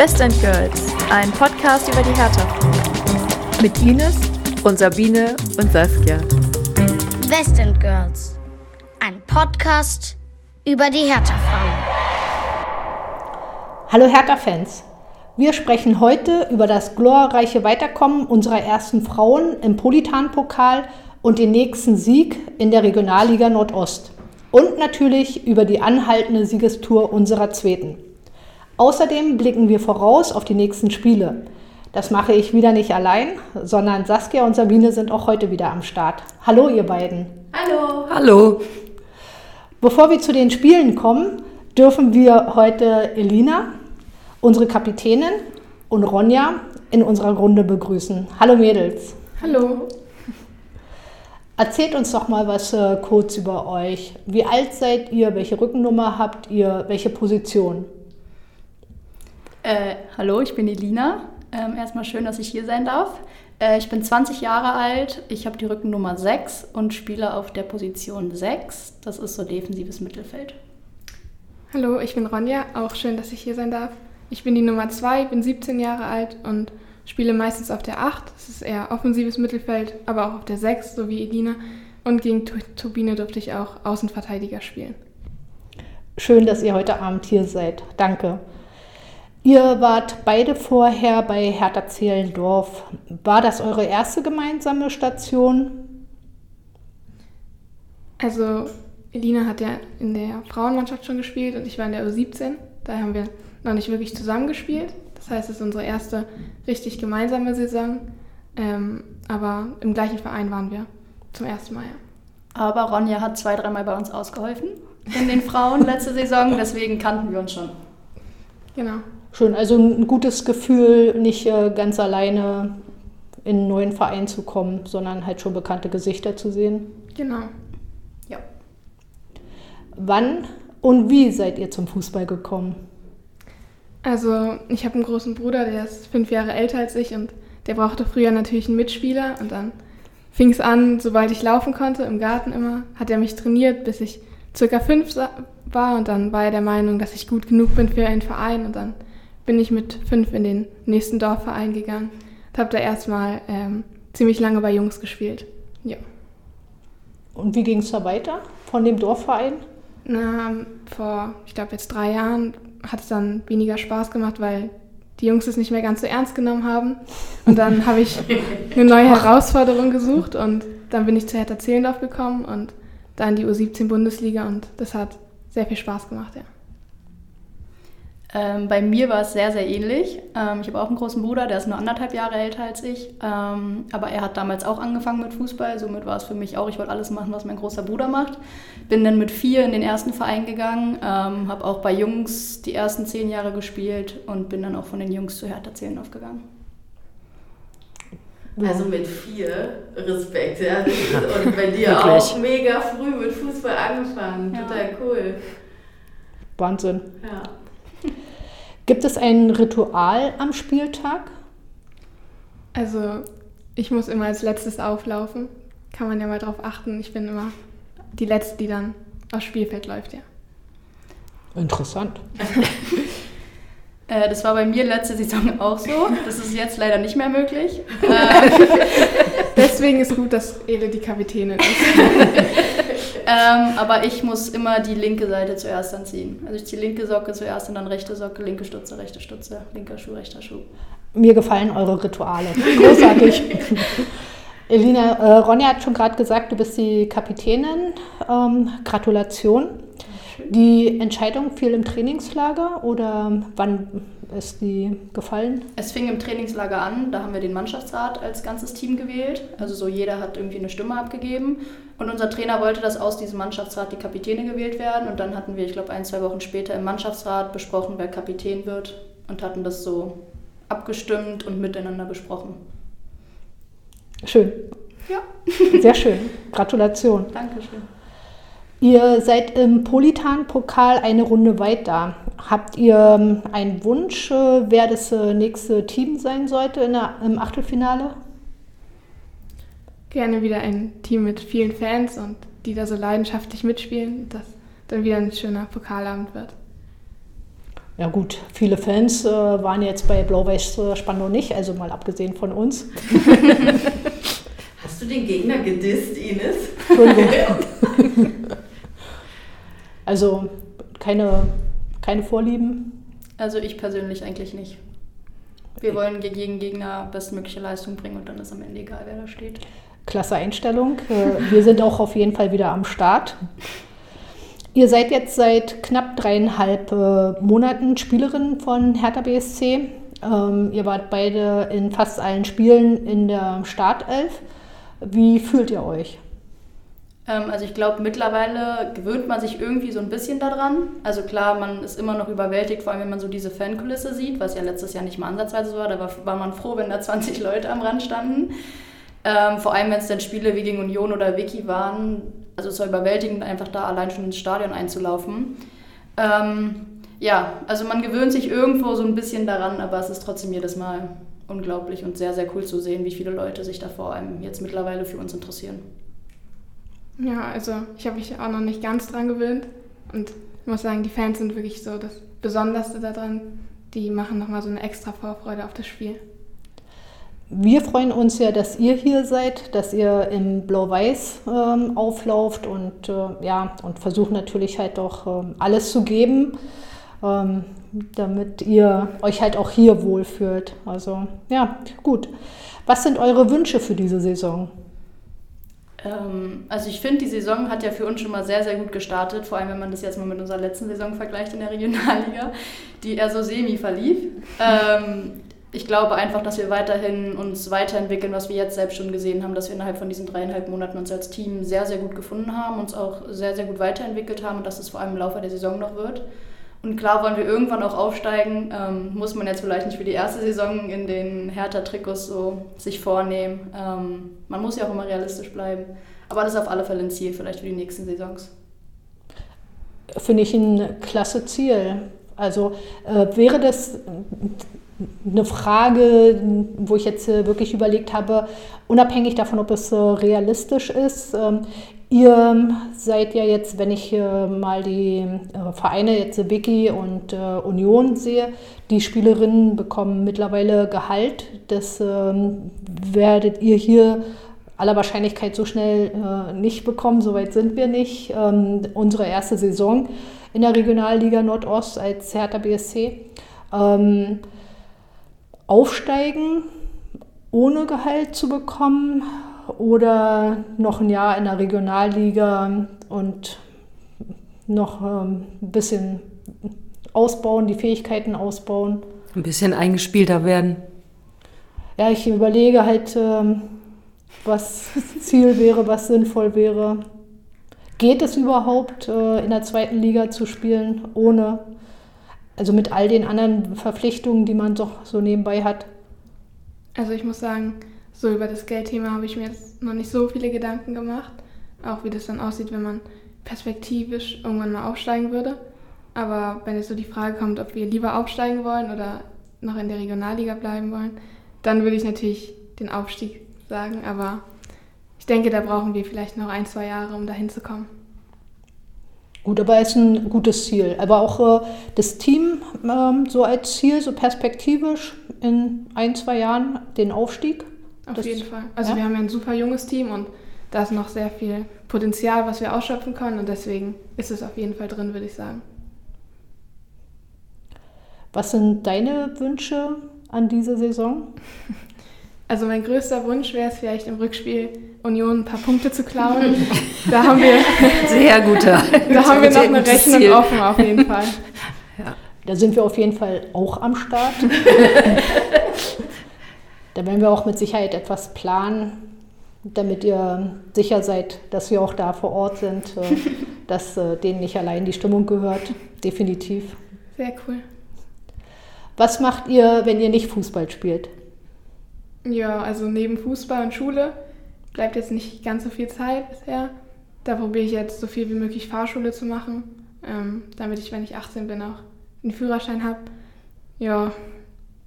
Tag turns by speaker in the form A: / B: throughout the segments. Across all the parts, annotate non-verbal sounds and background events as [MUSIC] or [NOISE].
A: Best and Girls, ein Podcast über die Hertha. Mit Ines und Sabine und Saskia.
B: West End Girls, ein Podcast über die Hertha-Frauen.
C: Hallo Hertha-Fans. Wir sprechen heute über das glorreiche Weiterkommen unserer ersten Frauen im Politan-Pokal und den nächsten Sieg in der Regionalliga Nordost. Und natürlich über die anhaltende Siegestour unserer Zweiten. Außerdem blicken wir voraus auf die nächsten Spiele. Das mache ich wieder nicht allein, sondern Saskia und Sabine sind auch heute wieder am Start. Hallo ihr beiden.
A: Hallo. Hallo.
C: Bevor wir zu den Spielen kommen, dürfen wir heute Elina, unsere Kapitänin, und Ronja in unserer Runde begrüßen. Hallo Mädels.
D: Hallo.
C: Erzählt uns doch mal was äh, kurz über euch. Wie alt seid ihr? Welche Rückennummer habt ihr? Welche Position?
D: Äh, hallo, ich bin Elina. Ähm, erstmal schön, dass ich hier sein darf. Äh, ich bin 20 Jahre alt, ich habe die Rückennummer 6 und spiele auf der Position 6. Das ist so defensives Mittelfeld.
E: Hallo, ich bin Ronja, auch schön, dass ich hier sein darf. Ich bin die Nummer 2, bin 17 Jahre alt und spiele meistens auf der 8. Das ist eher offensives Mittelfeld, aber auch auf der 6, so wie Elina. Und gegen Turbine durfte ich auch Außenverteidiger spielen.
C: Schön, dass ihr heute Abend hier seid. Danke. Ihr wart beide vorher bei Hertha Zehlendorf. War das eure erste gemeinsame Station?
E: Also Elina hat ja in der Frauenmannschaft schon gespielt und ich war in der U17. Da haben wir noch nicht wirklich zusammengespielt. Das heißt, es ist unsere erste richtig gemeinsame Saison. Ähm, aber im gleichen Verein waren wir zum ersten Mal. Ja.
D: Aber Ronja hat zwei, dreimal bei uns ausgeholfen in den Frauen letzte Saison. [LAUGHS] Deswegen kannten wir uns schon.
E: Genau.
C: Schön, also ein gutes Gefühl, nicht äh, ganz alleine in einen neuen Verein zu kommen, sondern halt schon bekannte Gesichter zu sehen.
E: Genau.
D: Ja.
C: Wann und wie seid ihr zum Fußball gekommen?
E: Also ich habe einen großen Bruder, der ist fünf Jahre älter als ich und der brauchte früher natürlich einen Mitspieler und dann fing es an, sobald ich laufen konnte, im Garten immer, hat er mich trainiert, bis ich circa fünf war und dann war er der Meinung, dass ich gut genug bin für einen Verein und dann bin ich mit fünf in den nächsten Dorfverein gegangen und habe da erstmal ähm, ziemlich lange bei Jungs gespielt. Ja.
C: Und wie ging es da weiter von dem Dorfverein?
E: Na, vor, ich glaube jetzt drei Jahren hat es dann weniger Spaß gemacht, weil die Jungs es nicht mehr ganz so ernst genommen haben. Und dann habe ich [LAUGHS] eine neue Herausforderung gesucht und dann bin ich zu Hertha Zehlendorf gekommen und dann die U17 Bundesliga und das hat sehr viel Spaß gemacht, ja.
D: Ähm, bei mir war es sehr, sehr ähnlich. Ähm, ich habe auch einen großen Bruder, der ist nur anderthalb Jahre älter als ich. Ähm, aber er hat damals auch angefangen mit Fußball. Somit war es für mich auch, ich wollte alles machen, was mein großer Bruder macht. Bin dann mit vier in den ersten Verein gegangen, ähm, habe auch bei Jungs die ersten zehn Jahre gespielt und bin dann auch von den Jungs zu Hertha Zehlendorf gegangen.
F: Also mit vier Respekt, ja. [LAUGHS] Und bei dir auch mega früh mit Fußball angefangen. Ja. Total cool.
C: Wahnsinn.
F: Ja.
C: Gibt es ein Ritual am Spieltag?
E: Also, ich muss immer als letztes auflaufen. Kann man ja mal drauf achten. Ich bin immer die Letzte, die dann aufs Spielfeld läuft, ja.
C: Interessant. [LAUGHS]
D: Äh, das war bei mir letzte Saison auch so. Das ist jetzt leider nicht mehr möglich. [LAUGHS]
E: Deswegen ist gut, dass Ele die Kapitänin ist. [LAUGHS]
D: ähm, aber ich muss immer die linke Seite zuerst anziehen. Also ich ziehe linke Socke zuerst und dann rechte Socke, linke Stutze, rechte Stutze, linker Schuh, rechter Schuh.
C: Mir gefallen eure Rituale. Großartig. [LAUGHS] Elina, äh, Ronja hat schon gerade gesagt, du bist die Kapitänin. Ähm, Gratulation. Die Entscheidung fiel im Trainingslager oder wann ist die gefallen?
D: Es fing im Trainingslager an, da haben wir den Mannschaftsrat als ganzes Team gewählt. Also so jeder hat irgendwie eine Stimme abgegeben. Und unser Trainer wollte, dass aus diesem Mannschaftsrat die Kapitäne gewählt werden. Und dann hatten wir, ich glaube, ein, zwei Wochen später im Mannschaftsrat besprochen, wer Kapitän wird und hatten das so abgestimmt und miteinander besprochen.
C: Schön.
D: Ja.
C: Sehr schön. Gratulation. [LAUGHS]
D: Dankeschön.
C: Ihr seid im Politan-Pokal eine Runde weiter. Habt ihr ähm, einen Wunsch, äh, wer das äh, nächste Team sein sollte in der, im Achtelfinale?
E: Gerne wieder ein Team mit vielen Fans und die da so leidenschaftlich mitspielen, dass dann wieder ein schöner Pokalabend wird.
C: Ja gut, viele Fans äh, waren jetzt bei Blau-Weiß äh, Spandau nicht, also mal abgesehen von uns. [LAUGHS]
F: Hast du den Gegner gedisst, Ines? [LAUGHS]
C: also keine, keine Vorlieben?
D: Also ich persönlich eigentlich nicht. Wir wollen gegen Gegner bestmögliche Leistung bringen und dann ist am Ende egal, wer da steht.
C: Klasse Einstellung. Äh, wir sind auch auf jeden Fall wieder am Start. Ihr seid jetzt seit knapp dreieinhalb äh, Monaten Spielerin von Hertha BSC. Ähm, ihr wart beide in fast allen Spielen in der Startelf. Wie fühlt ihr euch?
D: Ähm, also ich glaube, mittlerweile gewöhnt man sich irgendwie so ein bisschen daran. Also klar, man ist immer noch überwältigt, vor allem wenn man so diese Fankulisse sieht, was ja letztes Jahr nicht mal ansatzweise so war. Da war, war man froh, wenn da 20 Leute am Rand standen. Ähm, vor allem, wenn es dann Spiele wie gegen Union oder Wiki waren, also es war überwältigend, einfach da allein schon ins Stadion einzulaufen. Ähm, ja, also man gewöhnt sich irgendwo so ein bisschen daran, aber es ist trotzdem jedes Mal unglaublich und sehr, sehr cool zu sehen, wie viele Leute sich da vor allem jetzt mittlerweile für uns interessieren.
E: Ja, also ich habe mich auch noch nicht ganz dran gewöhnt und ich muss sagen, die Fans sind wirklich so das Besonderste daran. Die machen nochmal so eine extra Vorfreude auf das Spiel.
C: Wir freuen uns ja, dass ihr hier seid, dass ihr im Blau-Weiß ähm, auflauft und, äh, ja, und versucht natürlich halt auch ähm, alles zu geben, ähm, damit ihr euch halt auch hier wohlfühlt. Also ja, gut. Was sind eure Wünsche für diese Saison?
D: Ähm, also ich finde, die Saison hat ja für uns schon mal sehr, sehr gut gestartet, vor allem wenn man das jetzt mal mit unserer letzten Saison vergleicht in der Regionalliga, die eher so semi verlief. Ähm, ich glaube einfach, dass wir weiterhin uns weiterentwickeln, was wir jetzt selbst schon gesehen haben, dass wir innerhalb von diesen dreieinhalb Monaten uns als Team sehr, sehr gut gefunden haben, uns auch sehr, sehr gut weiterentwickelt haben und dass es vor allem im Laufe der Saison noch wird. Und klar wollen wir irgendwann auch aufsteigen, ähm, muss man jetzt vielleicht nicht für die erste Saison in den Hertha-Trikots so sich vornehmen. Ähm, man muss ja auch immer realistisch bleiben. Aber das ist auf alle Fälle ein Ziel, vielleicht für die nächsten Saisons.
C: Finde ich ein klasse Ziel. Also äh, wäre das eine Frage, wo ich jetzt äh, wirklich überlegt habe, unabhängig davon, ob es realistisch ist. Ähm, ihr seid ja jetzt, wenn ich äh, mal die Vereine, jetzt Vicky und Union sehe, die Spielerinnen bekommen mittlerweile Gehalt. Das ähm, werdet ihr hier aller Wahrscheinlichkeit so schnell nicht bekommen, soweit sind wir nicht. Ähm, unsere erste Saison in der Regionalliga Nordost als Hertha BSC aufsteigen, ohne Gehalt zu bekommen oder noch ein Jahr in der Regionalliga und noch ähm, ein bisschen ausbauen, die Fähigkeiten ausbauen.
G: Ein bisschen eingespielter werden.
C: Ja, ich überlege halt, ähm, was [LAUGHS] Ziel wäre, was sinnvoll wäre. Geht es überhaupt, äh, in der zweiten Liga zu spielen, ohne also mit all den anderen Verpflichtungen, die man doch so nebenbei hat.
E: Also ich muss sagen, so über das Geldthema habe ich mir jetzt noch nicht so viele Gedanken gemacht. Auch wie das dann aussieht, wenn man perspektivisch irgendwann mal aufsteigen würde. Aber wenn jetzt so die Frage kommt, ob wir lieber aufsteigen wollen oder noch in der Regionalliga bleiben wollen, dann würde ich natürlich den Aufstieg sagen. Aber ich denke, da brauchen wir vielleicht noch ein, zwei Jahre, um dahin zu kommen.
C: Gut, aber es ist ein gutes Ziel. Aber auch äh, das Team ähm, so als Ziel, so perspektivisch in ein, zwei Jahren den Aufstieg.
E: Auf das, jeden Fall. Also ja? wir haben ja ein super junges Team und da ist noch sehr viel Potenzial, was wir ausschöpfen können und deswegen ist es auf jeden Fall drin, würde ich sagen.
C: Was sind deine Wünsche an diese Saison? [LAUGHS]
E: Also mein größter Wunsch wäre es vielleicht im Rückspiel Union ein paar Punkte zu klauen. Da haben wir [LAUGHS]
G: sehr guter. [LAUGHS]
E: da haben wir noch eine Rechnung Ziel. offen auf jeden Fall.
C: Ja. Da sind wir auf jeden Fall auch am Start. Da werden wir auch mit Sicherheit etwas planen, damit ihr sicher seid, dass wir auch da vor Ort sind, äh, [LAUGHS] dass äh, denen nicht allein die Stimmung gehört. Definitiv.
E: Sehr cool.
C: Was macht ihr, wenn ihr nicht Fußball spielt?
E: Ja, also neben Fußball und Schule bleibt jetzt nicht ganz so viel Zeit bisher. Da probiere ich jetzt so viel wie möglich Fahrschule zu machen, ähm, damit ich, wenn ich 18 bin, auch einen Führerschein habe. Ja,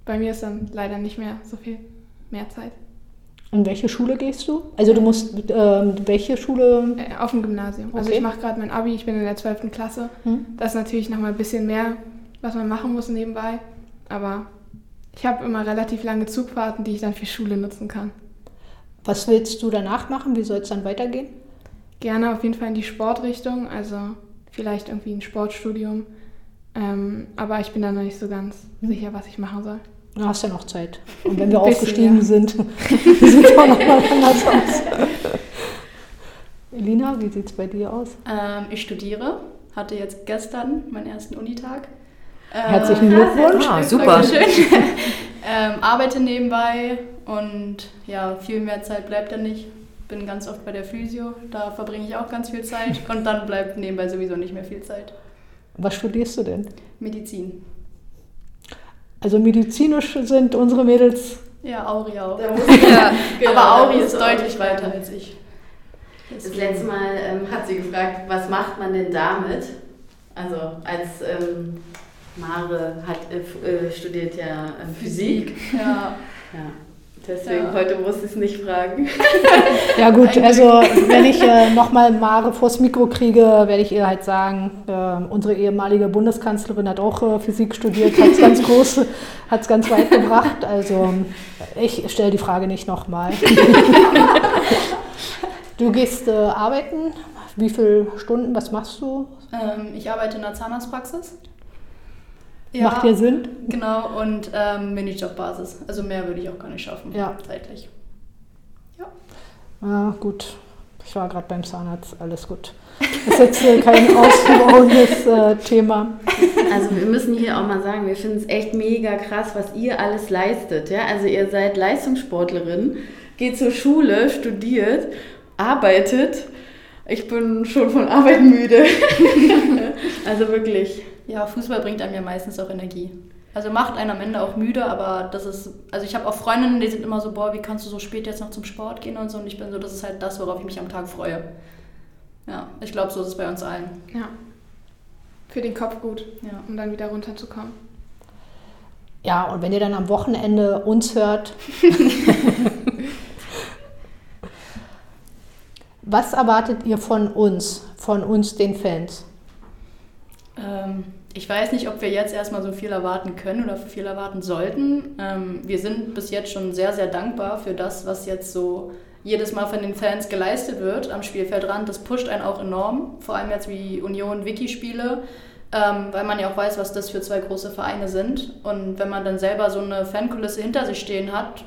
E: bei mir ist dann leider nicht mehr so viel mehr Zeit.
C: In welche Schule gehst du? Also du musst, ähm, welche Schule?
E: Äh, auf dem Gymnasium. Also okay. Also ich mache gerade mein Abi, ich bin in der 12. Klasse. Hm. Das ist natürlich nochmal ein bisschen mehr was man machen muss nebenbei. Aber ich habe immer relativ lange Zugfahrten, die ich dann für Schule nutzen kann.
C: Was willst du danach machen? Wie soll es dann weitergehen?
E: Gerne auf jeden Fall in die Sportrichtung, also vielleicht irgendwie ein Sportstudium. Ähm, aber ich bin da noch nicht so ganz sicher, was ich machen soll.
C: Du hast ja noch Zeit. [LAUGHS] Und wenn wir
E: Bisschen,
C: aufgestiegen
E: ja.
C: sind, [LAUGHS] [LAUGHS] sieht es auch noch mal anders aus. Elina, wie sieht es bei dir aus?
D: Ähm, ich studiere, hatte jetzt gestern meinen ersten Unitag.
C: Herzlichen Glückwunsch.
G: Ah, super.
D: Dankeschön. ähm, arbeite nebenbei und ja, viel mehr Zeit bleibt da nicht. Bin ganz oft bei der Physio, da verbringe ich auch ganz viel Zeit und dann bleibt nebenbei sowieso nicht mehr viel Zeit.
C: Was studierst du denn?
D: Medizin.
C: Also medizinisch sind unsere Mädels.
D: Ja, Auri auch. [LAUGHS]
G: Ja.
F: Genau,
D: Aber Auri ist deutlich weiter als ich.
F: Das letzte Mal ähm, hat sie gefragt, was macht man denn damit? Also als ähm, Mare hat, äh, äh, studiert ja ähm, Physik.
D: Ja.
F: Ja. Deswegen
D: Ja.
F: heute muss ich es nicht fragen. [LAUGHS]
C: Ja gut, also wenn ich äh, nochmal Mare vors Mikro kriege, werde ich ihr halt sagen, äh, unsere ehemalige Bundeskanzlerin hat auch äh, Physik studiert, hat es ganz [LAUGHS] groß, hat es ganz weit gebracht. Also ich stelle die Frage nicht nochmal. [LAUGHS] du gehst äh, arbeiten, wie viele Stunden, was machst du?
D: Ähm, ich arbeite in der Zahnarztpraxis.
C: Macht dir Sinn?
D: Genau, und ähm, Minijobbasis. Also mehr würde ich auch gar nicht schaffen,
C: Ja.
D: zeitlich.
C: Ja, gut. Ich war gerade beim Zahnarzt, alles gut. Das ist jetzt äh, kein [LAUGHS] ausgewogenes äh, Thema.
F: Also wir müssen hier auch mal sagen, wir finden es echt mega krass, was ihr alles leistet. Ja? Also ihr seid Leistungssportlerin, geht zur Schule, studiert, arbeitet. Ich bin schon von Arbeit müde. [LAUGHS] also wirklich.
D: Ja, Fußball bringt einem ja meistens auch Energie. Also macht einen am Ende auch müde, aber das ist, also ich habe auch Freundinnen, die sind immer so, boah, wie kannst du so spät jetzt noch zum Sport gehen und so. Und ich bin so, das ist halt das, worauf ich mich am Tag freue. Ja, ich glaube, so ist es bei uns allen.
E: Ja. Für den Kopf gut,
D: Ja.
E: um dann wieder runterzukommen.
C: Ja, und wenn ihr dann am Wochenende uns hört, [LAUGHS] was erwartet ihr von uns, von uns den Fans?
D: Ähm, ich weiß nicht, ob wir jetzt erstmal so viel erwarten können oder viel erwarten sollten. Ähm, wir sind bis jetzt schon sehr, sehr dankbar für das, was jetzt so jedes Mal von den Fans geleistet wird am Spielfeldrand. Das pusht einen auch enorm, vor allem jetzt wie Union Wiki-Spiele, ähm, weil man ja auch weiß, was das für zwei große Vereine sind. Und wenn man dann selber so eine Fankulisse hinter sich stehen hat,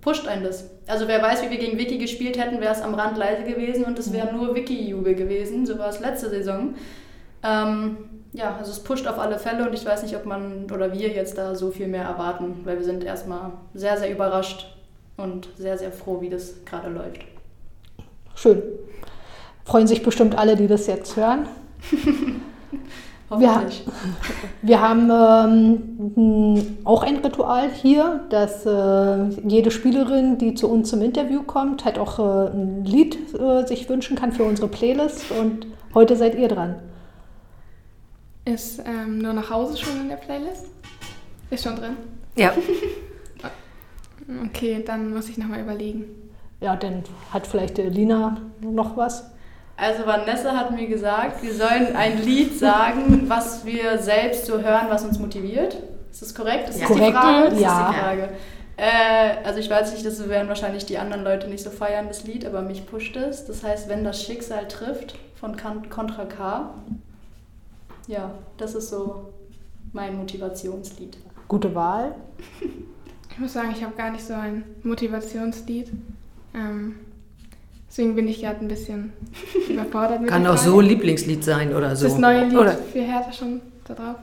D: pusht einen das. Also wer weiß, wie wir gegen Wiki gespielt hätten, wäre es am Rand leise gewesen und es wäre nur Wiki-Jubel gewesen. So war es letzte Saison. Ähm, ja, also es pusht auf alle Fälle und ich weiß nicht, ob man oder wir jetzt da so viel mehr erwarten, weil wir sind erstmal sehr, sehr überrascht und sehr, sehr froh, wie das gerade läuft.
C: Schön. Freuen sich bestimmt alle, die das jetzt hören. [LAUGHS]
D: Hoffentlich. [LAUGHS]
C: Wir haben ähm, auch ein Ritual hier, dass äh, jede Spielerin, die zu uns zum Interview kommt, halt auch äh, ein Lied äh, sich wünschen kann für unsere Playlist. Und heute seid ihr dran.
E: Ist ähm, nur nach Hause schon in der Playlist? Ist schon drin?
G: Ja, [LAUGHS]
E: Okay, dann muss ich nochmal überlegen.
C: Ja, dann hat vielleicht äh, Lina noch was.
D: Also Vanessa hat mir gesagt, wir sollen ein Lied sagen, [LAUGHS] was wir selbst so hören, was uns motiviert. Ist das korrekt? Ist
F: Ja.
D: das die
C: Korrekt,
D: Frage? Das
C: ja.
D: ist die Frage. Äh, also ich weiß nicht, das werden wahrscheinlich die anderen Leute nicht so feiern, das Lied, aber mich pusht es. Das heißt, wenn das Schicksal trifft von Contra K. Ja, das ist so mein Motivationslied.
C: Gute Wahl. [LAUGHS]
E: Ich muss sagen, ich habe gar nicht so ein Motivationslied. Ähm, deswegen bin ich gerade ein bisschen [LAUGHS] überfordert mit
G: kann auch so ein Lieblingslied sein oder so.
E: das neue Lied
G: Oder,
E: für Hertha schon da drauf?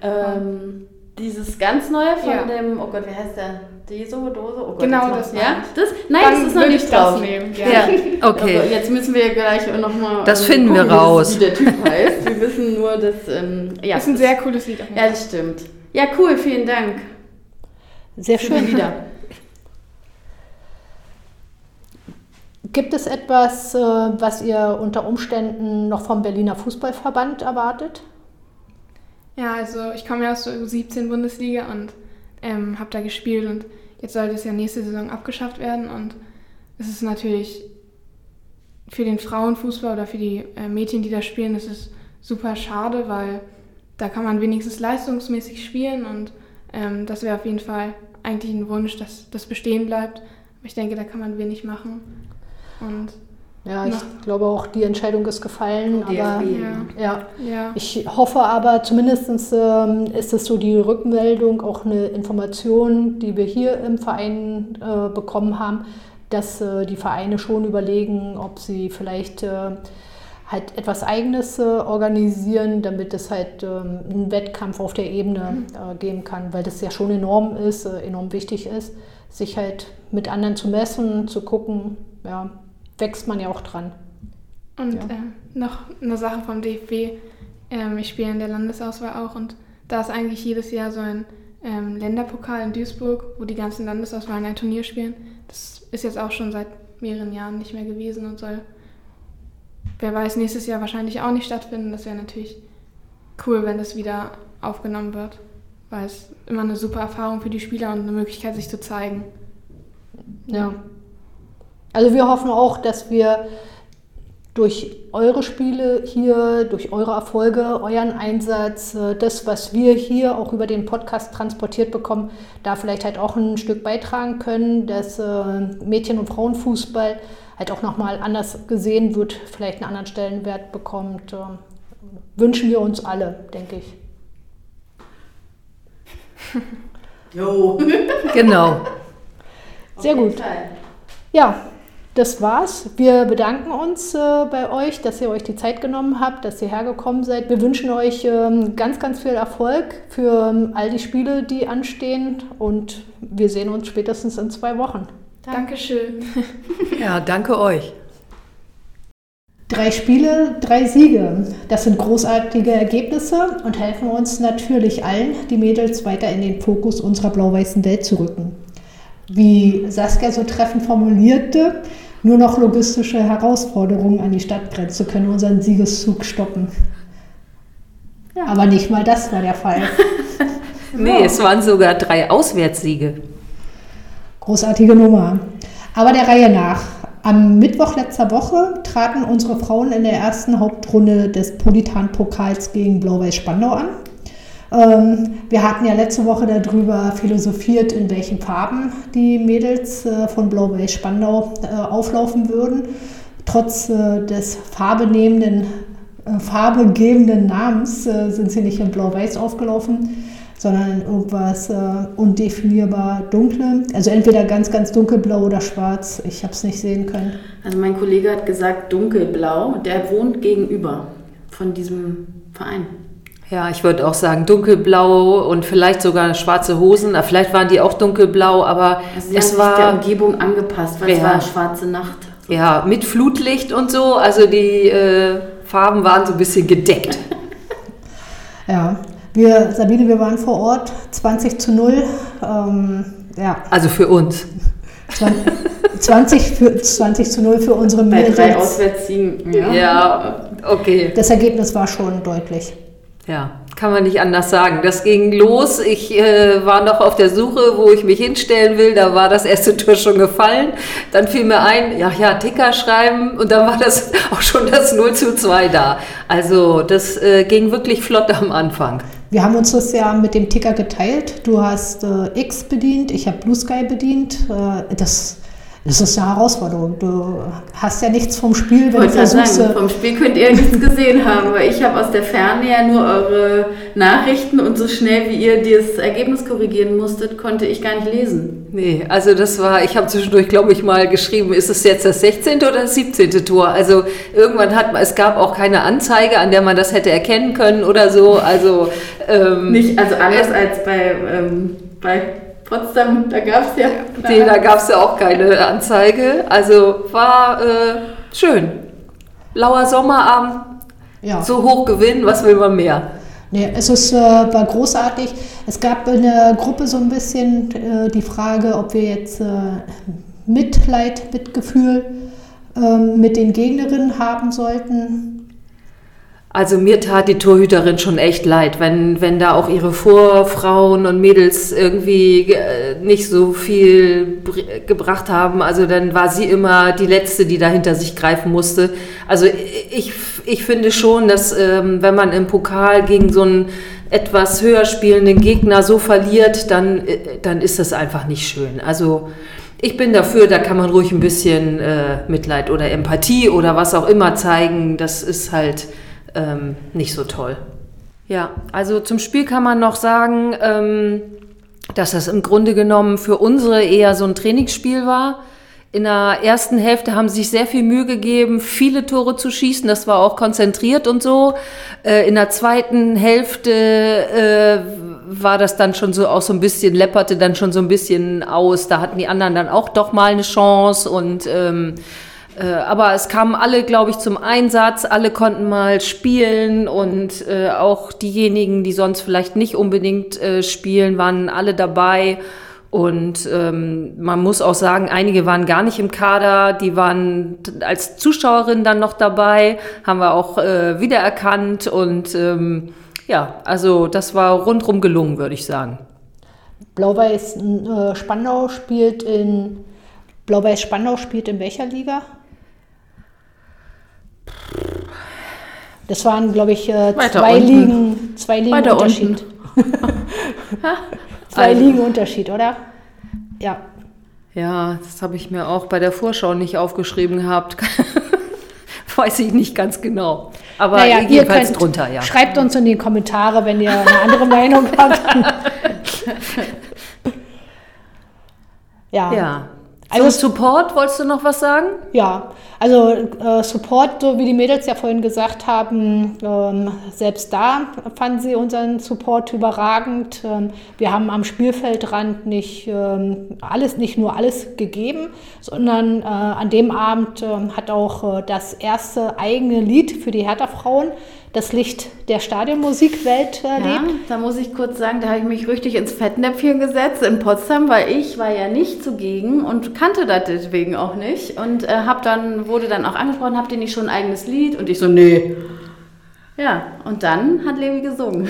F: Ähm, dieses ganz neue von
E: Ja.
F: dem, oh Gott, wie heißt der? Deso, Dose? Oh Gott,
E: Genau das
F: Ja? Das? Nein,
E: Dann
F: das ist noch nicht
E: ich das
F: drauf.
E: nehmen.
G: ja,
F: Also [LAUGHS]
G: okay.
F: jetzt müssen wir gleich nochmal
G: Das finden wir raus.
F: wie der Typ heißt. Wir wissen nur, dass. Ähm, ja,
E: ist ein
F: das-
E: sehr cooles Lied.
F: Ja, das stimmt. Ja, cool, vielen Dank.
C: Sehr schön.
F: wieder. [LAUGHS]
C: Gibt es etwas, äh, was ihr unter Umständen noch vom Berliner Fußballverband erwartet?
E: Ja, also ich komme ja aus der U17-Bundesliga und ähm, habe da gespielt und jetzt soll das ja nächste Saison abgeschafft werden und es ist natürlich für den Frauenfußball oder für die äh, Mädchen, die da spielen, das ist super schade, weil da kann man wenigstens leistungsmäßig spielen und ähm, das wäre auf jeden Fall eigentlich ein Wunsch, dass das bestehen bleibt. Aber ich denke, da kann man wenig machen. Und
C: Ja, ich
E: Noch-
C: glaube auch, die Entscheidung ist gefallen. Aber
E: ja,
C: ja,
E: ja.
C: ich hoffe aber, zumindest ähm, ist es so die Rückmeldung, auch eine Information, die wir hier im Verein äh, bekommen haben, dass äh, die Vereine schon überlegen, ob sie vielleicht äh, halt etwas Eigenes äh, organisieren, damit es halt ähm, einen Wettkampf auf der Ebene äh, geben kann, weil das ja schon enorm ist, äh, enorm wichtig ist, sich halt mit anderen zu messen, zu gucken, ja, wächst man ja auch dran.
E: Und
C: Ja.
E: ähm, noch eine Sache vom DFB. Ähm, ich spiele in der Landesauswahl auch und da ist eigentlich jedes Jahr so ein ähm, Länderpokal in Duisburg, wo die ganzen Landesauswahlen ein Turnier spielen. Das ist jetzt auch schon seit mehreren Jahren nicht mehr gewesen und soll, wer weiß, nächstes Jahr wahrscheinlich auch nicht stattfinden. Das wäre natürlich cool, wenn das wieder aufgenommen wird, weil es immer eine super Erfahrung für die Spieler und eine Möglichkeit, sich zu zeigen.
C: Ja. Also wir hoffen auch, dass wir durch eure Spiele hier, durch eure Erfolge, euren Einsatz, äh, das, was wir hier auch über den Podcast transportiert bekommen, da vielleicht halt auch ein Stück beitragen können, dass äh, Mädchen- und Frauenfußball halt auch nochmal anders gesehen wird, vielleicht einen anderen Stellenwert bekommt. äh, Wünschen wir uns alle, denke ich.
F: Jo. [LAUGHS]
G: Genau.
C: Sehr gut. Ja, das war's. Wir bedanken uns äh, bei euch, dass ihr euch die Zeit genommen habt, dass ihr hergekommen seid. Wir wünschen euch ähm, ganz, ganz viel Erfolg für ähm, all die Spiele, die anstehen. Und wir sehen uns spätestens in zwei Wochen.
E: Dankeschön. [LAUGHS]
G: Ja, danke euch.
C: Drei Spiele, drei Siege. Das sind großartige Ergebnisse und helfen uns natürlich allen, die Mädels weiter in den Fokus unserer blau-weißen Welt zu rücken. Wie Saskia so treffend formulierte, nur noch logistische Herausforderungen an die Stadtgrenze können unseren Siegeszug stoppen. Aber nicht mal das war der Fall. [LAUGHS]
G: Nee, es waren sogar drei Auswärtssiege.
C: Großartige Nummer. Aber der Reihe nach. Am Mittwoch letzter Woche traten unsere Frauen in der ersten Hauptrunde des Politan-Pokals gegen Blau-Weiß Spandau an. Ähm, wir hatten ja letzte Woche darüber philosophiert, in welchen Farben die Mädels äh, von Blau-Weiß Spandau äh, auflaufen würden. Trotz äh, des farbenehmenden, farbegebenden Namens sind sie nicht in Blau-Weiß aufgelaufen, sondern in irgendwas undefinierbar dunkle. Also entweder ganz, ganz dunkelblau oder schwarz. Ich habe es nicht sehen können.
F: Also mein Kollege hat gesagt dunkelblau. Der wohnt gegenüber von diesem Verein.
G: Ja, ich würde auch sagen dunkelblau und vielleicht sogar schwarze Hosen. Ah, Vielleicht waren die auch dunkelblau, aber
F: Also sie
G: es
F: haben sich der
G: war
F: Umgebung angepasst, weil es
G: Ja.
F: war schwarze Nacht.
G: ja mit Flutlicht und so. Also die äh, Farben waren so ein bisschen gedeckt. [LAUGHS]
C: Ja, wir, Sabine, wir waren vor Ort, 20 zu 0. Ähm, ja,
G: Also für uns.
C: 20, für, 20 zu 0 für unsere
F: Bei drei
C: Mädels.
F: Auswärtssiegen. Ja.
G: Ja, okay.
C: Das Ergebnis war schon deutlich.
G: Ja, kann man nicht anders sagen. Das ging los. Ich äh, war noch auf der Suche, wo ich mich hinstellen will. Da war das erste Tor schon gefallen. Dann fiel mir ein, ja, ja, Ticker schreiben. Und dann war das [LAUGHS] auch schon das 0 zu 2 da. Also das äh, ging wirklich flott am Anfang.
C: Wir haben uns das ja mit dem Ticker geteilt. Du hast äh, X bedient, ich habe Blue Sky bedient. Äh, das, das ist eine Herausforderung. Du hast ja nichts vom Spiel,
F: Ich
C: wenn du
F: wollte gerade
C: versuchst.
F: sagen,
C: äh,
F: vom Spiel könnt ihr nichts gesehen haben, weil ich habe aus der Ferne ja nur eure Nachrichten und so schnell wie ihr das Ergebnis korrigieren musstet, konnte ich gar nicht lesen.
G: Nee, also das war, ich habe zwischendurch, glaube ich, mal geschrieben, ist es jetzt das 16. oder das 17. Tor? Also irgendwann hat man, es gab auch keine Anzeige, an der man das hätte erkennen können oder so. Also ähm,
F: Nicht, also anders als bei, ähm, bei Potsdam, da gab es ja.
G: Nee, da gab es ja auch keine Anzeige. Also war äh, schön. Lauer Sommerabend,
C: ja.
G: so hoch gewinnen, was will man mehr?
C: Nee, es ist, äh, war großartig. Es gab in der Gruppe so ein bisschen äh, die Frage, ob wir jetzt äh, Mitleid, Mitgefühl ähm, mit den Gegnerinnen haben sollten.
G: Also mir tat die Torhüterin schon echt leid, wenn, wenn da auch ihre Vorfrauen und Mädels irgendwie äh, nicht so viel gebracht haben. Also dann war sie immer die Letzte, die da hinter sich greifen musste. Also ich, ich finde schon, dass ähm, wenn man im Pokal gegen so einen etwas höher spielenden Gegner so verliert, dann, äh, dann ist das einfach nicht schön. Also ich bin dafür, da kann man ruhig ein bisschen äh, Mitleid oder Empathie oder was auch immer zeigen. Das ist halt ähm, nicht so toll. Ja, also zum Spiel kann man noch sagen, ähm, dass das im Grunde genommen für unsere eher so ein Trainingsspiel war. In der ersten Hälfte haben sie sich sehr viel Mühe gegeben, viele Tore zu schießen. Das war auch konzentriert und so. Äh, in der zweiten Hälfte äh, war das dann schon so auch so ein bisschen, läpperte dann schon so ein bisschen aus. Da hatten die anderen dann auch doch mal eine Chance und ähm, äh, aber es kamen alle, glaube ich, zum Einsatz. Alle konnten mal spielen und äh, auch diejenigen, die sonst vielleicht nicht unbedingt äh, spielen, waren alle dabei. Und ähm, man muss auch sagen, einige waren gar nicht im Kader, die waren als Zuschauerin dann noch dabei, haben wir auch äh, wiedererkannt. Und ähm, ja, also das war rundrum gelungen, würde ich sagen.
C: Blau-Weiß äh, spielt in Blau-Weiß Spandau spielt in welcher Liga? Das waren, glaube ich, äh, zwei, Ligen, zwei Ligen Weiter Unterschied. [LAUGHS] zwei also. Ligen Unterschied, oder?
G: Ja. Ja, das habe ich mir auch bei der Vorschau nicht aufgeschrieben gehabt. [LAUGHS] Weiß ich nicht ganz genau. Aber naja, jedenfalls könnt, drunter, ja.
C: Schreibt uns in die Kommentare, wenn ihr eine andere [LAUGHS] Meinung habt.
G: ja. ja. Also Support, wolltest du noch was sagen?
C: Ja, also äh, Support, so wie die Mädels ja vorhin gesagt haben, ähm, selbst da fanden sie unseren Support überragend. Ähm, wir haben am Spielfeldrand nicht ähm, alles, nicht nur alles gegeben, sondern äh, an dem Abend ähm, hat auch äh, das erste eigene Lied für die Hertha-Frauen das Licht der Stadionmusikwelt erlebt. Ja,
F: da muss ich kurz sagen, da habe ich mich richtig ins Fettnäpfchen gesetzt in Potsdam, weil ich war ja nicht zugegen und kannte das deswegen auch nicht und äh, hab dann wurde dann auch angesprochen, habt ihr nicht schon ein eigenes Lied? Und ich so, nee. Ja, und dann hat Levi gesungen.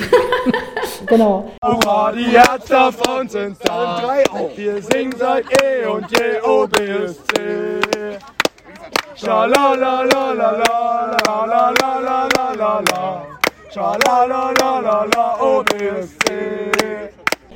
F: [LAUGHS]
C: genau.
H: Die Herzer von sind da. Wir singen seit eh und je OBSC. OBSC.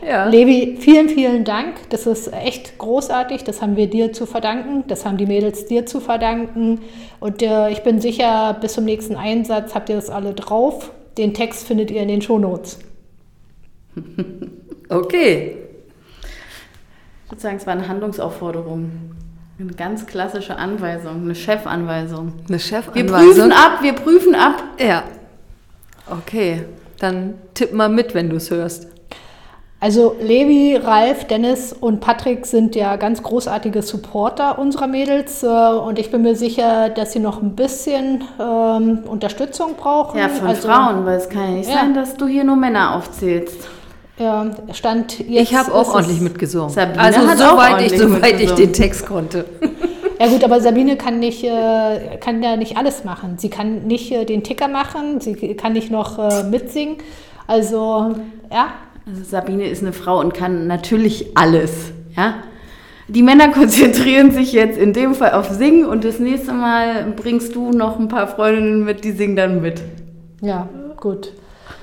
C: Ja. Levi, vielen, vielen Dank. Das ist echt großartig. Das haben wir dir zu verdanken. Das haben die Mädels dir zu verdanken. Und äh, ich bin sicher, bis zum nächsten Einsatz habt ihr das alle drauf. Den Text findet ihr in den Shownotes.
G: okay.
F: Ich würde sagen, es war eine Handlungsaufforderung. Eine ganz klassische Anweisung, eine Chefanweisung.
G: Eine Chefanweisung.
F: Wir prüfen ab, wir prüfen ab.
G: Ja. Okay, dann tipp mal mit, wenn du es hörst.
C: Also Levi, Ralf, Dennis und Patrick sind ja ganz großartige Supporter unserer Mädels äh, und ich bin mir sicher, dass sie noch ein bisschen ähm, Unterstützung brauchen.
F: Ja, von also, Frauen, weil es kann ja nicht ja. sein, dass du hier nur Männer aufzählst.
C: Ja, stand
G: jetzt. Ich habe auch ordentlich mitgesungen. Sabine also soweit ich, soweit ich den Text konnte.
C: Ja gut, aber Sabine kann nicht, äh, kann ja nicht alles machen. Sie kann nicht äh, den Ticker machen, sie kann nicht noch äh, mitsingen. Also ja.
F: Also Sabine ist eine Frau und kann natürlich alles. Ja. Die Männer konzentrieren sich jetzt in dem Fall auf Singen und das nächste Mal bringst du noch ein paar Freundinnen mit, die singen dann mit.
C: Ja, gut.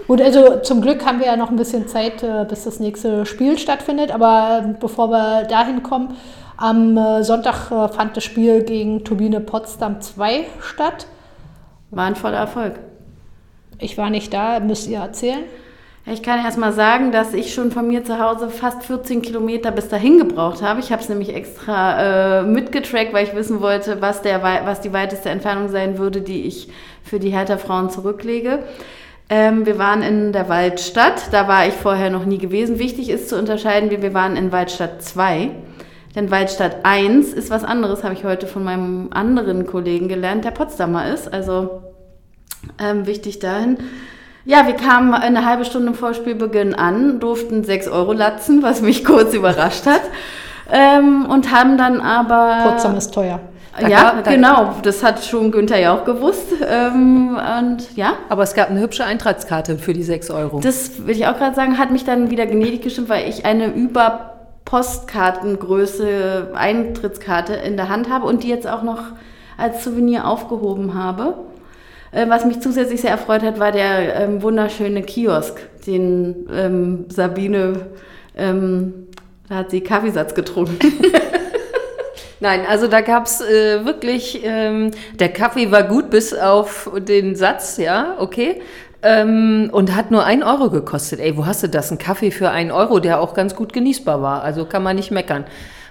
C: Gut, also zum Glück haben wir ja noch ein bisschen Zeit, äh, bis das nächste Spiel stattfindet. Aber äh, bevor wir dahin kommen, am äh, Sonntag fand das Spiel gegen Turbine Potsdam 2 statt.
F: War ein voller Erfolg.
C: Ich war nicht da, müsst ihr erzählen.
F: Ich kann erst mal sagen, dass ich schon von mir zu Hause fast 14 Kilometer bis dahin gebraucht habe. Ich habe es nämlich extra äh, mitgetrackt, weil ich wissen wollte, was, der, was die weiteste Entfernung sein würde, die ich für die Hertha Frauen zurücklege. Ähm, wir waren in der Waldstadt, da war ich vorher noch nie gewesen. Wichtig ist zu unterscheiden, wir, waren in Waldstadt 2. Denn Waldstadt 1 ist was anderes, habe ich heute von meinem anderen Kollegen gelernt, der Potsdamer ist. Also ähm, wichtig dahin. Ja, wir kamen eine halbe Stunde vor Spielbeginn an, durften 6 Euro latzen, was mich [LAUGHS] kurz überrascht hat. Ähm, und haben dann aber.
C: Potsdam ist teuer.
G: Da
F: ja,
G: gab- da-
F: genau. Das hat schon Günther ja auch gewusst. Ähm, und ja,
G: Aber es gab eine hübsche Eintrittskarte für die 6 Euro.
F: das will ich auch gerade sagen, hat mich dann wieder gnädig gestimmt, weil ich eine über Postkartengröße Eintrittskarte in der Hand habe und die jetzt auch noch als Souvenir aufgehoben habe. Äh, Was mich zusätzlich sehr erfreut hat, war der ähm, wunderschöne Kiosk, den ähm, Sabine, ähm, da hat sie Kaffeesatz getrunken. [LAUGHS]
G: Nein, also da gab's äh, wirklich, ähm, der Kaffee war gut bis auf den Satz, ja, okay. Ähm, und hat nur ein Euro gekostet. Ey, wo hast du das? Ein Kaffee für einen Euro, der auch ganz gut genießbar war. Also kann man nicht meckern.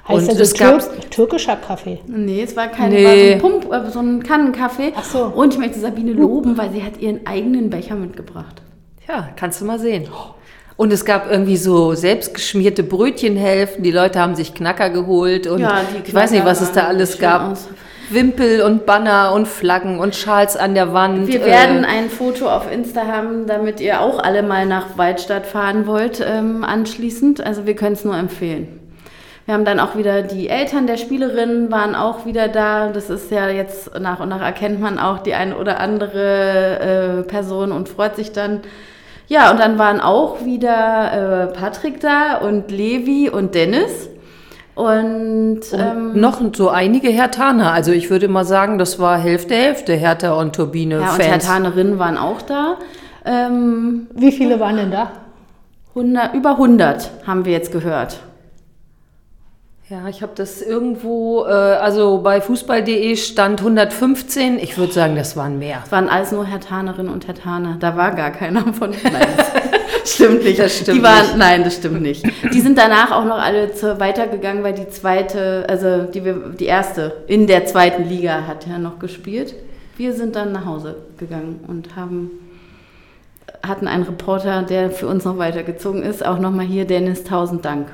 C: Heißt
G: und
C: also
G: es gab
C: Tür türkischer Kaffee.
F: Nee, es war kein
G: Nee.
F: war so ein Pump, äh, so ein Kannenkaffee.
C: Ach so.
F: Und ich möchte Sabine loben, weil sie hat ihren eigenen Becher mitgebracht.
G: Ja, kannst du mal sehen. Und es gab irgendwie so selbstgeschmierte Brötchenhälften. Die Leute haben sich Knacker geholt und
F: Ja,
G: ich weiß nicht, was es da alles gab.
F: aus.
G: Wimpel und Banner und Flaggen und Schals an der Wand.
F: Wir
G: äh,
F: werden ein Foto auf Insta haben, damit ihr auch alle mal nach Waldstadt fahren wollt ähm, anschließend. Also wir können es nur empfehlen. Wir haben dann auch wieder die Eltern der Spielerinnen waren auch wieder da. Das ist ja jetzt nach und nach erkennt man auch die eine oder andere äh, Person und freut sich dann. Ja, und dann waren auch wieder äh, Patrick da und Levi und Dennis. Und, ähm,
G: noch so einige Hertaner. Also ich würde mal sagen, das war Hälfte, Hälfte Hertha und Turbine
F: ja, und. Hertanerinnen waren auch da. Ähm,
C: Wie viele waren denn da?
F: 100, über 100 haben wir jetzt gehört.
G: Ja, ich habe das irgendwo, äh, also bei fußball.de stand 115. Ich würde sagen, das waren mehr.
F: Es waren alles nur Hertanerinnen und Hertaner. Da war gar keiner von. Nein, das [LAUGHS] stimmt nicht.
G: Das stimmt
F: die waren,
G: nicht.
F: Nein, das stimmt nicht. Die sind danach auch noch alle zu, weitergegangen, weil die zweite, also die, die erste in der zweiten Liga hat ja noch gespielt. Wir sind dann nach Hause gegangen und haben hatten einen Reporter, der für uns noch weitergezogen ist. Auch nochmal hier, Dennis, tausend Dank.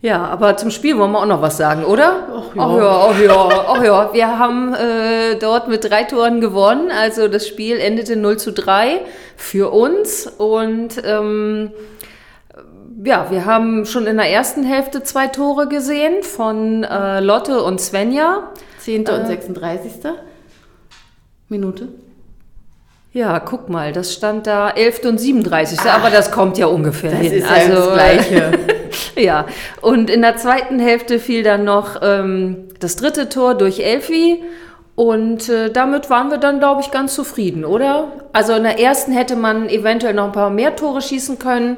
G: Ja, aber zum Spiel wollen wir auch noch was sagen, oder?
F: Ach ja.
G: Ach ja, ach ja, ach ja. Wir haben äh, dort mit drei Toren gewonnen. Also das Spiel endete 0 zu 3 für uns. Und ähm, ja, wir haben schon in der ersten Hälfte zwei Tore gesehen von äh, Lotte und Svenja.
F: Zehnte
G: Äh.
F: und 36. Minute.
G: Ja, guck mal, das stand da 11. und 37. aber das kommt ja ungefähr
F: Das
G: hin.
F: ist ja das Gleiche. [LAUGHS]
G: ja, und in der zweiten Hälfte fiel dann noch ähm, das dritte Tor durch Elfi. Und äh, damit waren wir dann, glaube ich, ganz zufrieden, oder? Also in der ersten hätte man eventuell noch ein paar mehr Tore schießen können.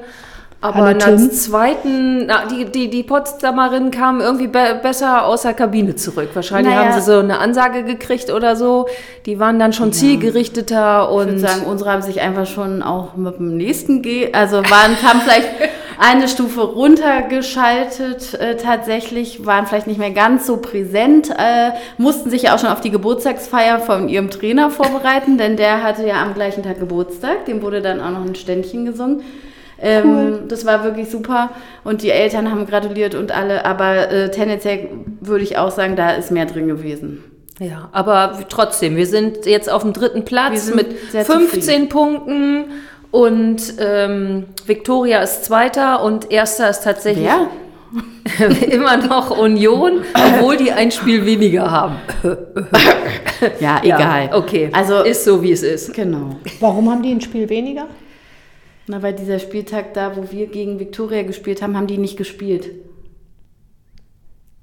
G: Aber
C: Hallo,
G: in der
C: Tim.
G: zweiten, na, die, die, die Potsdamerinnen kamen irgendwie be besser aus der Kabine zurück. Wahrscheinlich
F: Naja.
G: haben sie so eine Ansage gekriegt oder so. Die waren dann schon zielgerichteter
F: Ich
G: und
F: würde sagen, unsere haben sich einfach schon auch mit dem nächsten G, also waren, haben vielleicht [LAUGHS] eine Stufe runtergeschaltet äh, tatsächlich, waren vielleicht nicht mehr ganz so präsent, äh, mussten sich ja auch schon auf die Geburtstagsfeier von ihrem Trainer vorbereiten, denn der hatte ja am gleichen Tag Geburtstag, dem wurde dann auch noch ein Ständchen gesungen. Ähm, Das war wirklich super und die Eltern haben gratuliert und alle, aber äh, tendenziell würde ich auch sagen, da ist mehr drin gewesen.
G: Ja, aber trotzdem, wir sind jetzt auf dem dritten Platz mit
F: sehr
G: 15
F: zufrieden.
G: Punkten und ähm, Victoria ist Zweiter und Erster ist tatsächlich
F: Wer? [LAUGHS]
G: immer noch Union, obwohl die ein Spiel weniger haben. [LAUGHS]
F: Ja, egal.
G: Ja, okay,
F: Also
G: ist so, wie es ist.
F: genau.
C: Warum haben die ein Spiel weniger?
F: Na, weil dieser Spieltag da, wo wir gegen Viktoria gespielt haben, haben die nicht gespielt.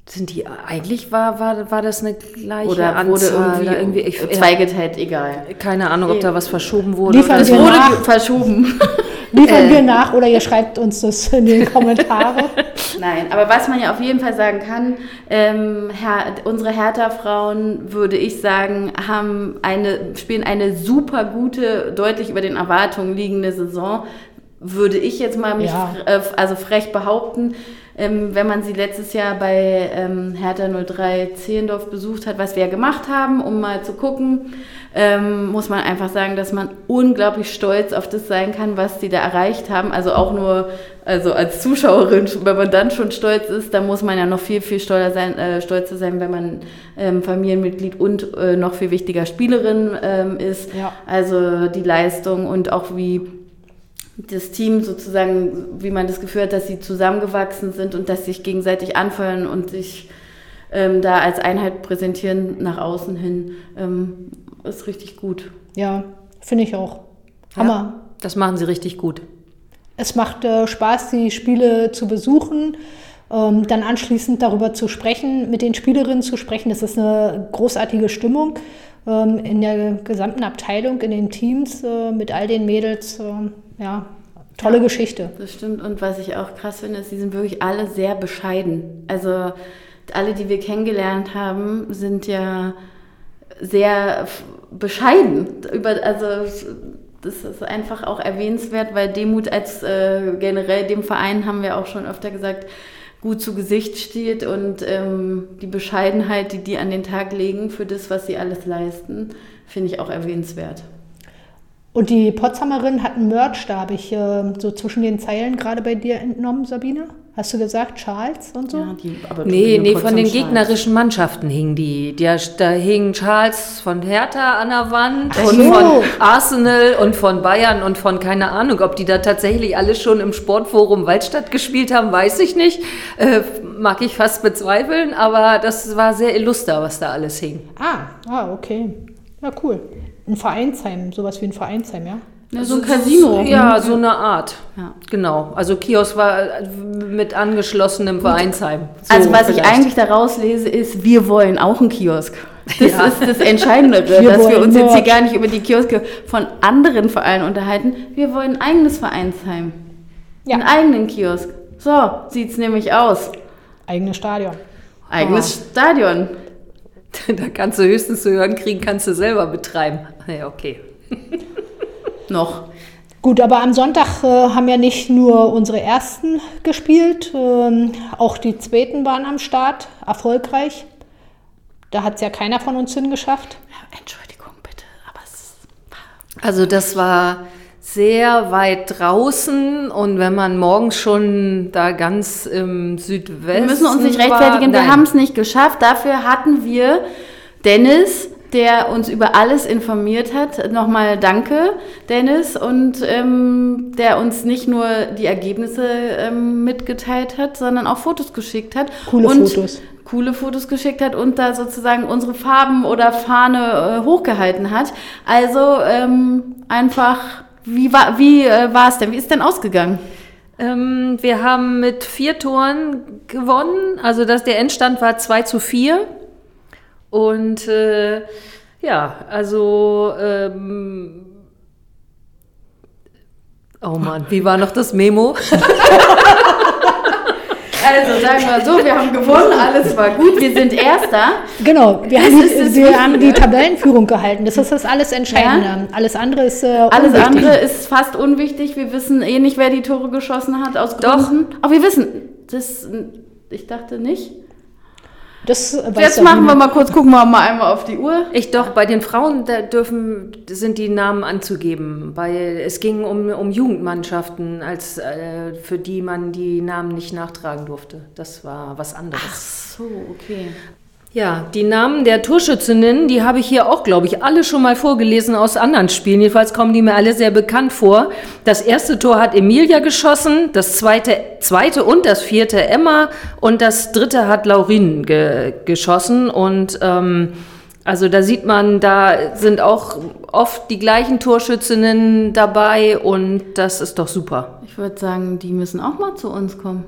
G: Sind die, eigentlich war, war, war das eine gleiche
F: Oder wurde
G: Anzahl?
F: irgendwie,
G: da irgendwie ich, ja,
F: zweigeteilt, egal.
G: keine Ahnung, ob da was verschoben wurde.
C: Liefern
F: Es wurde
C: nach.
F: verschoben. [LAUGHS]
C: Liefern
G: Äh.
C: wir nach oder ihr schreibt uns das in die Kommentare. [LAUGHS]
F: Nein, aber was man ja auf jeden Fall sagen kann, ähm, Her unsere Hertha-Frauen, würde ich sagen, haben eine, spielen eine super gute, deutlich über den Erwartungen liegende Saison. Würde ich jetzt mal mich
C: Ja.
F: fr- äh, also frech behaupten, ähm, wenn man sie letztes Jahr bei ähm, Hertha 03 Zehlendorf besucht hat, was wir ja gemacht haben, um mal zu gucken, ähm, muss man einfach sagen, dass man unglaublich stolz auf das sein kann, was die da erreicht haben. Also auch nur, also als Zuschauerin, wenn man dann schon stolz ist, dann muss man ja noch viel, viel stolzer sein, äh, stolzer sein, wenn man ähm, Familienmitglied und äh, noch viel wichtiger Spielerin ähm, ist.
C: Ja.
F: Also die Leistung und auch wie das Team sozusagen, wie man das Gefühl hat, dass sie zusammengewachsen sind und dass sie sich gegenseitig anfeuern und sich ähm, da als Einheit präsentieren nach außen hin, ähm, ist richtig gut.
C: Ja, finde ich auch. Hammer.
G: Ja, das machen sie richtig gut.
C: Es macht äh, Spaß, die Spiele zu besuchen, ähm, dann anschließend darüber zu sprechen, mit den Spielerinnen zu sprechen. Das ist eine großartige Stimmung ähm, in der gesamten Abteilung, in den Teams äh, mit all den Mädels. ähm, ja, tolle
F: Ja.
C: Geschichte.
F: Das stimmt. Und was ich auch krass finde, ist, die sind wirklich alle sehr bescheiden. Also alle, die wir kennengelernt haben, sind ja sehr bescheiden. Über, also das ist einfach auch erwähnenswert, weil Demut als äh, generell dem Verein haben wir auch schon öfter gesagt, gut zu Gesicht steht und ähm, die Bescheidenheit, die die an den Tag legen für das, was sie alles leisten, finde ich auch erwähnenswert.
C: Und die Potsdamerin hat einen Merch, da habe ich äh, so zwischen den Zeilen gerade bei dir entnommen, Sabine. Hast du gesagt, Charles und so?
F: Ja, die, aber
G: Nee, nee, von den
F: Potsdam
G: gegnerischen Mannschaften hingen die. Der, da hing Charles von Hertha an der Wand
C: Ach
G: und
C: so.
G: von Arsenal und von Bayern und von keine Ahnung. Ob die da tatsächlich alle schon im Sportforum Waldstadt gespielt haben, weiß ich nicht. Äh, mag ich fast bezweifeln, aber das war sehr illuster, was da alles hing.
C: Ah, ah, okay. Ja, cool. Ein Vereinsheim, sowas wie ein Vereinsheim, ja?
F: Ja, so ein Casino.
G: Ja, so eine Art.
F: Ja.
G: Genau. Also Kiosk war äh, mit angeschlossenem Vereinsheim. So
F: Also was ich
G: vielleicht.
F: eigentlich daraus lese, ist, wir wollen auch einen Kiosk. Das
G: Ja.
F: ist das Entscheidendere,
C: Wir
F: dass wir uns jetzt hier gar nicht über die Kioske von anderen Vereinen unterhalten. Wir wollen ein eigenes Vereinsheim.
C: Ja.
F: Einen eigenen Kiosk. So sieht's nämlich aus.
C: Eigenes Stadion.
F: Eigenes Stadion. [LAUGHS]
G: Da kannst du höchstens zu hören kriegen, kannst du selber betreiben. Ja, okay. [LAUGHS]
F: Noch.
C: Gut, aber am Sonntag äh, haben ja nicht nur unsere Ersten gespielt, ähm, auch die Zweiten waren am Start, erfolgreich. Da hat es ja keiner von uns hingeschafft.
F: Ja, Entschuldigung bitte, aber es
G: Also das war sehr weit draußen und wenn man morgens schon da ganz im Südwesten
F: Wir müssen uns nicht
G: war-
F: rechtfertigen, wir
G: Nein.
F: haben es nicht geschafft. Dafür hatten wir Dennis, der uns über alles informiert hat. Nochmal danke, Dennis, und ähm, der uns nicht nur die Ergebnisse ähm, mitgeteilt hat, sondern auch Fotos geschickt hat.
C: Coole
F: und
C: Fotos.
F: Coole Fotos geschickt hat und da sozusagen unsere Farben oder Fahne äh, hochgehalten hat. Also ähm, einfach, wie war wie äh, war es denn? Wie ist denn ausgegangen?
G: Ähm, wir haben mit vier Toren gewonnen. Also das, der Endstand war 2 zu 4. Und äh, ja, also ähm, Oh Mann, wie war noch das Memo? [LAUGHS]
F: Also sagen wir so, wir haben gewonnen, alles war gut, wir sind Erster.
C: Genau, wir, haben, wir haben die. Tabellenführung gehalten. Das ist das alles Entscheidende. Alles andere ist äh,
F: Alles
C: unwichtig.
F: andere ist fast unwichtig. Wir wissen eh nicht, wer die Tore geschossen hat aus
G: Doch.
F: Gründen. Aber wir wissen, das, ich dachte nicht.
C: Das
F: Jetzt machen wir mal kurz, gucken wir mal einmal auf die Uhr.
G: Ich doch, bei den Frauen da dürfen, sind die Namen anzugeben, weil es ging um, um Jugendmannschaften, als, äh, für die man die Namen nicht nachtragen durfte. Das war was anderes.
F: So, okay.
G: Ja, die Namen der Torschützinnen, die habe ich hier auch, glaube ich, alle schon mal vorgelesen aus anderen Spielen. Jedenfalls kommen die mir alle sehr bekannt vor. Das erste Tor hat Emilia geschossen, das zweite, zweite und das vierte Emma und das dritte hat Laurin ge geschossen. Und ähm, also da sieht man, da sind auch oft die gleichen Torschützinnen dabei und das ist doch super.
F: Ich würde sagen, die müssen auch mal zu uns kommen.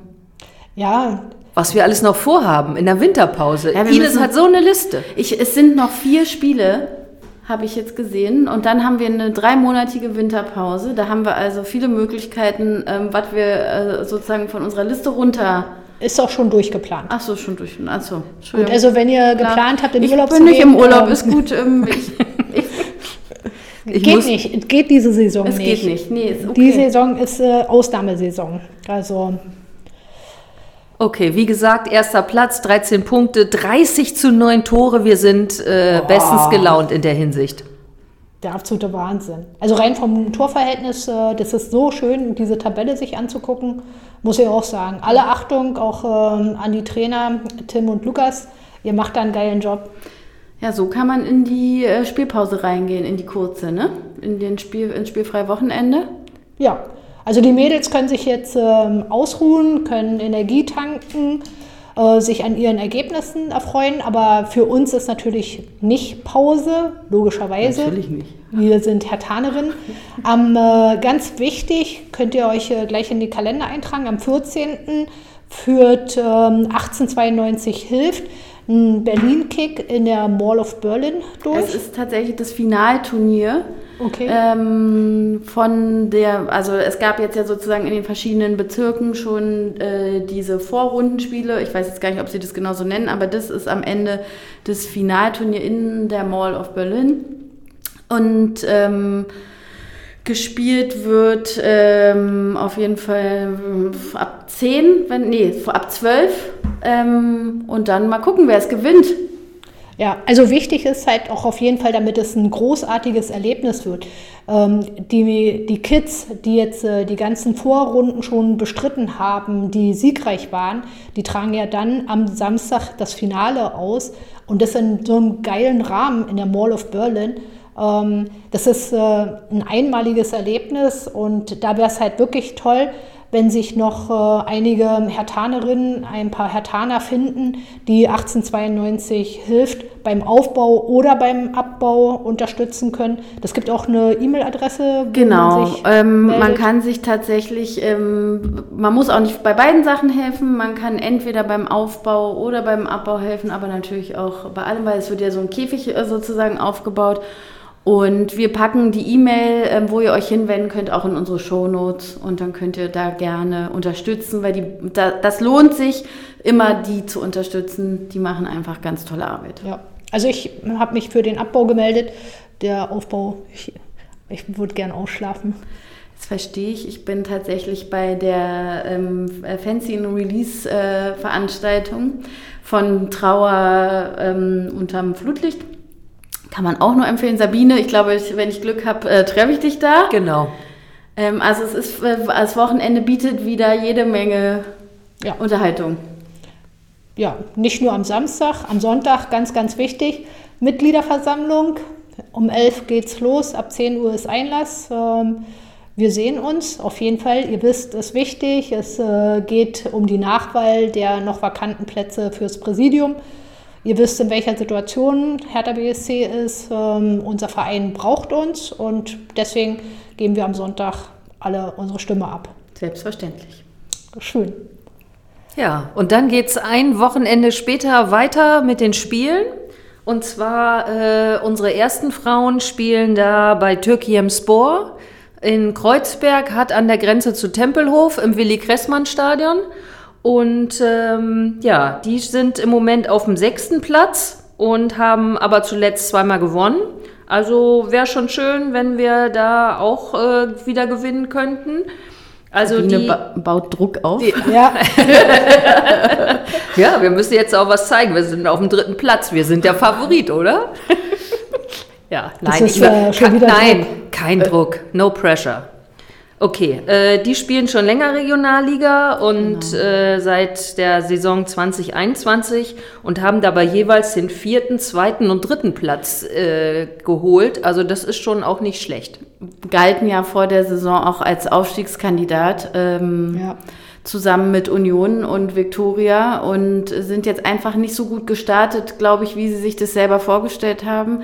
C: Ja,
G: Was wir alles noch vorhaben in der Winterpause.
F: Ja,
G: Ines
F: müssen-
G: hat so eine Liste.
F: Ich, es sind noch vier Spiele, habe ich jetzt gesehen. Und dann haben wir eine dreimonatige Winterpause. Da haben wir also viele Möglichkeiten, ähm, was wir äh, sozusagen von unserer Liste runter.
C: ist auch schon durchgeplant.
F: Ach so, schon durch. Achso,
C: Gut, also wenn ihr
F: Klar.
C: geplant habt, in
F: ich
C: Urlaub
F: bin
C: zu
F: nicht
C: gehen,
F: im Urlaub,
C: ähm,
F: ist gut. Ähm, [LAUGHS] ich,
G: Ich
C: geht nicht, es geht diese Saison
F: es
C: nicht.
F: geht nicht. Nee, ist okay.
C: Die Saison ist äh, Ausnahmesaison. Also
G: Okay, wie gesagt, erster Platz, 13 Punkte, 30 zu 9 Tore. Wir sind äh, bestens gelaunt in der Hinsicht.
C: der absolute Wahnsinn. Also rein vom Torverhältnis, äh, das ist so schön, diese Tabelle sich anzugucken, muss ich auch sagen. Alle Achtung auch ähm, an die Trainer Tim und Lukas. Ihr macht da einen geilen Job.
F: Ja, so kann man in die äh, Spielpause reingehen, in die kurze, ne? In den Spiel, ins spielfreie Wochenende.
C: Ja, also die Mädels können sich jetzt ähm, ausruhen, können Energie tanken. äh, sich an ihren Ergebnissen erfreuen. Aber für uns ist natürlich nicht Pause, logischerweise.
F: Natürlich nicht.
C: Wir sind Hertanerinnen. Am, äh, ganz wichtig, könnt ihr euch äh, gleich in die Kalender eintragen, am 14. führt ähm, 1892 Hilft ein Berlin-Kick in der Mall of Berlin durch.
F: Es ist tatsächlich das Finalturnier.
C: Okay.
F: Ähm, von der, also es gab jetzt ja sozusagen in den verschiedenen Bezirken schon äh, diese Vorrundenspiele. Ich weiß jetzt gar nicht, ob sie das genau so nennen, aber das ist am Ende das Finalturnier in der Mall of Berlin. Und ähm, gespielt wird ähm, auf jeden Fall äh, ab 10, wenn, nee, ab 12. Ähm, und dann mal gucken, wer es gewinnt.
C: Ja, also wichtig ist halt auch auf jeden Fall, damit es ein großartiges Erlebnis wird. Ähm, die, die Kids, die jetzt äh, die ganzen Vorrunden schon bestritten haben, die siegreich waren, die tragen ja dann am Samstag das Finale aus und das in so einem geilen Rahmen in der Mall of Berlin. Ähm, das ist äh, ein einmaliges Erlebnis und da wäre es halt wirklich toll, wenn sich noch äh, einige Hertanerinnen, ein paar Hertaner finden, die 1892 hilft beim Aufbau oder beim Abbau unterstützen können. Das gibt auch eine E-Mail-Adresse.
F: Genau, man, ähm, man, kann sich tatsächlich, ähm, man muss auch nicht bei beiden Sachen helfen, man kann entweder beim Aufbau oder beim Abbau helfen, aber natürlich auch bei allem, weil es wird ja so ein Käfig äh, sozusagen aufgebaut. Und wir packen die E-Mail, ähm, wo ihr euch hinwenden könnt, auch in unsere Shownotes. Und dann könnt ihr da gerne unterstützen, weil die, da, das lohnt sich, immer die zu unterstützen. Die machen einfach ganz tolle Arbeit.
C: Ja, also ich habe mich für den Abbau gemeldet. Der Aufbau, ich, ich würde gern ausschlafen.
F: Das verstehe ich. Ich bin tatsächlich bei der ähm, Fancy Release äh, Veranstaltung von Trauer ähm, unterm Flutlicht kann man auch nur empfehlen. Sabine, ich glaube, ich, wenn ich Glück habe, äh, treffe ich dich da.
G: Genau.
F: Ähm, also es ist, äh, das Wochenende bietet wieder jede Menge ja. Unterhaltung.
C: Ja, nicht nur am Samstag, am Sonntag, ganz, ganz wichtig. Mitgliederversammlung. Um 11 geht's los, ab 10 Uhr ist Einlass. Ähm, wir sehen uns auf jeden Fall. Ihr wisst, es ist wichtig. Es äh, geht um die Nachwahl der noch vakanten Plätze fürs Präsidium. Ihr wisst, in welcher Situation Hertha BSC ist. Ähm, unser Verein braucht uns und deswegen geben wir am Sonntag alle unsere Stimme ab.
F: Selbstverständlich.
C: Schön.
G: Ja, und dann geht es ein Wochenende später weiter mit den Spielen. Und zwar äh, unsere ersten Frauen spielen da bei Türkiem Spor in Kreuzberg, hat an der Grenze zu Tempelhof im Willi-Kressmann-Stadion. Und ähm, ja, die sind im Moment auf dem sechsten Platz und haben aber zuletzt zweimal gewonnen. Also wäre schon schön, wenn wir da auch äh, wieder gewinnen könnten.
F: Also Sabine die ba baut Druck auf. Die,
G: ja. [LAUGHS] ja, wir müssen jetzt auch was zeigen. Wir sind auf dem dritten Platz. Wir sind der Favorit, oder? [LAUGHS] ja, nein,
C: ist, äh,
G: kein, nein, kein Druck, no pressure. Okay, äh, die spielen schon länger Regionalliga und genau. äh, seit der Saison 2021 und haben dabei jeweils den vierten, zweiten und dritten Platz äh, geholt. Also das ist schon auch nicht schlecht.
F: Galten ja vor der Saison auch als Aufstiegskandidat. Ähm, ja zusammen mit Union und Viktoria und sind jetzt einfach nicht so gut gestartet, glaube ich, wie sie sich das selber vorgestellt haben.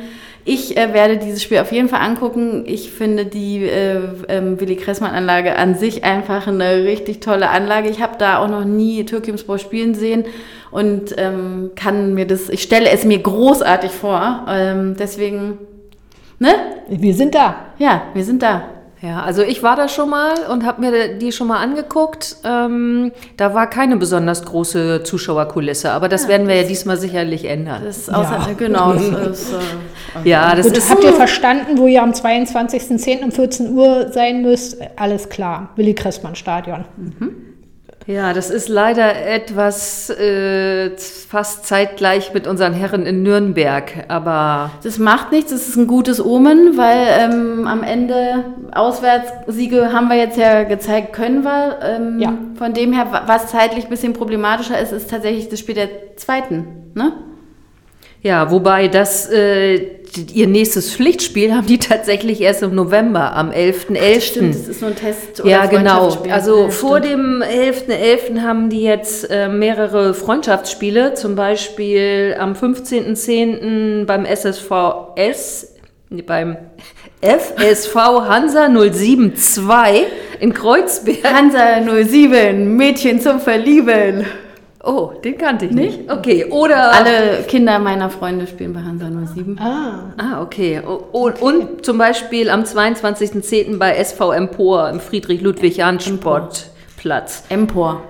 F: Ich äh, werde dieses Spiel auf jeden Fall angucken. Ich finde die äh, ähm, Willi Kressmann-Anlage an sich einfach eine richtig tolle Anlage. Ich habe da auch noch nie Türkimspor spielen sehen und ähm, kann mir das, ich stelle es mir großartig vor. Ähm, deswegen, ne?
C: Wir sind da.
F: Ja, wir sind da.
G: Ja, also ich war da schon mal und habe mir die schon mal angeguckt. Ähm, da war keine besonders große Zuschauerkulisse, aber das ja, werden wir ja diesmal sicherlich ändern.
F: Das ist außer, ja. genau. Das [LAUGHS] ist,
C: äh, ja, das Gut, ist. Habt ihr verstanden, wo ihr am 22.10. um 14 Uhr sein müsst? Alles klar, Willi Kressmann Stadion. Mhm.
G: Ja, das ist leider etwas äh, fast zeitgleich mit unseren Herren in Nürnberg, aber.
F: Das macht nichts, das ist ein gutes Omen, weil ähm, am Ende Auswärtssiege haben wir jetzt ja gezeigt, können wir. Ähm, ja. Von dem her, was zeitlich ein bisschen problematischer ist, ist tatsächlich das Spiel der zweiten, ne?
G: Ja, wobei das äh, ihr nächstes Pflichtspiel haben die tatsächlich erst im November, am 11.11.
F: Stimmt, das ist so ein Test oder
G: Ja, genau. Also
F: Ja,
G: vor dem 11.11. haben die jetzt äh, mehrere Freundschaftsspiele, zum Beispiel am 15.10. beim SSVS, nee, beim FSV Hansa 072 in Kreuzberg.
F: Hansa 07, Mädchen zum Verlieben.
G: Oh, den kannte ich nicht. Okay, oder...
F: Alle Kinder meiner Freunde spielen bei Hansa 07.
C: Ah,
G: Ah, okay. O- o- Und zum Beispiel am 22.10. bei SV Empor im Friedrich-Ludwig-Jahn-Sportplatz.
F: Empor.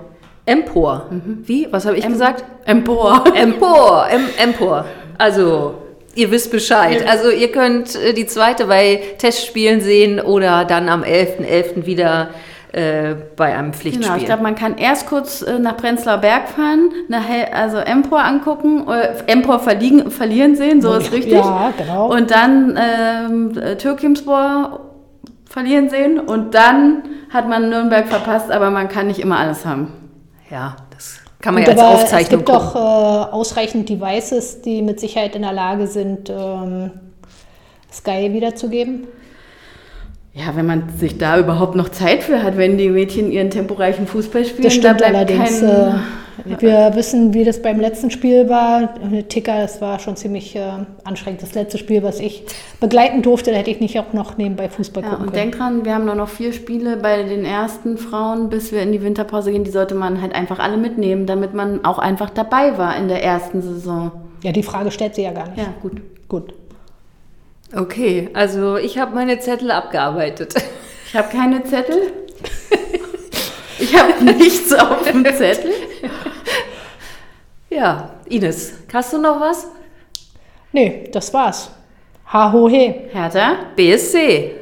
G: Empor. Wie? Was habe ich gesagt?
F: Empor. [LAUGHS]
G: Empor. Em Empor. Also, ihr wisst Bescheid. Also, ihr könnt äh, die zweite bei Testspielen sehen oder dann am 11.11. wieder äh, bei einem Pflichtspiel.
F: Genau, ich glaube, man kann erst kurz äh, nach Prenzlauer Berg fahren, nachher also Empor angucken, äh, Empor verliegen, verlieren sehen, so ist richtig.
C: ja, genau.
F: Und dann ähm, äh, Türkimspor verlieren sehen und dann hat man Nürnberg verpasst, aber man kann nicht immer alles haben.
G: ja, das kann man
C: Und
G: ja als
C: aber
G: Aufzeichnung
C: es gibt
G: gucken.
C: doch äh, ausreichend Devices, die mit Sicherheit in der Lage sind, ähm, Sky wiederzugeben.
F: Ja, wenn man sich da überhaupt noch Zeit für hat, wenn die Mädchen ihren temporeichen Fußball spielen,
C: Das stimmt
F: da
C: allerdings.
F: kein,
C: Äh, wir wissen, wie das beim letzten Spiel war. Ticker, das war schon ziemlich äh, anstrengend. Das letzte Spiel, was ich begleiten durfte, da hätte ich nicht auch noch nebenbei Fußball
F: Ja,
C: gucken
F: und
C: können.
F: denk dran, wir haben nur noch vier Spiele bei den ersten Frauen, bis wir in die Winterpause gehen. Die sollte man halt einfach alle mitnehmen, damit man auch einfach dabei war in der ersten Saison.
C: Ja, die Frage stellt sie ja gar nicht.
F: Ja, gut.
C: Gut.
G: Okay, also ich habe meine Zettel abgearbeitet.
F: Ich habe keine Zettel. [LAUGHS] Ich habe nichts auf dem Zettel.
G: Ja, Ines, hast du noch was?
C: Nee, das war's. Ha ho he.
F: Hertha,
G: BSC.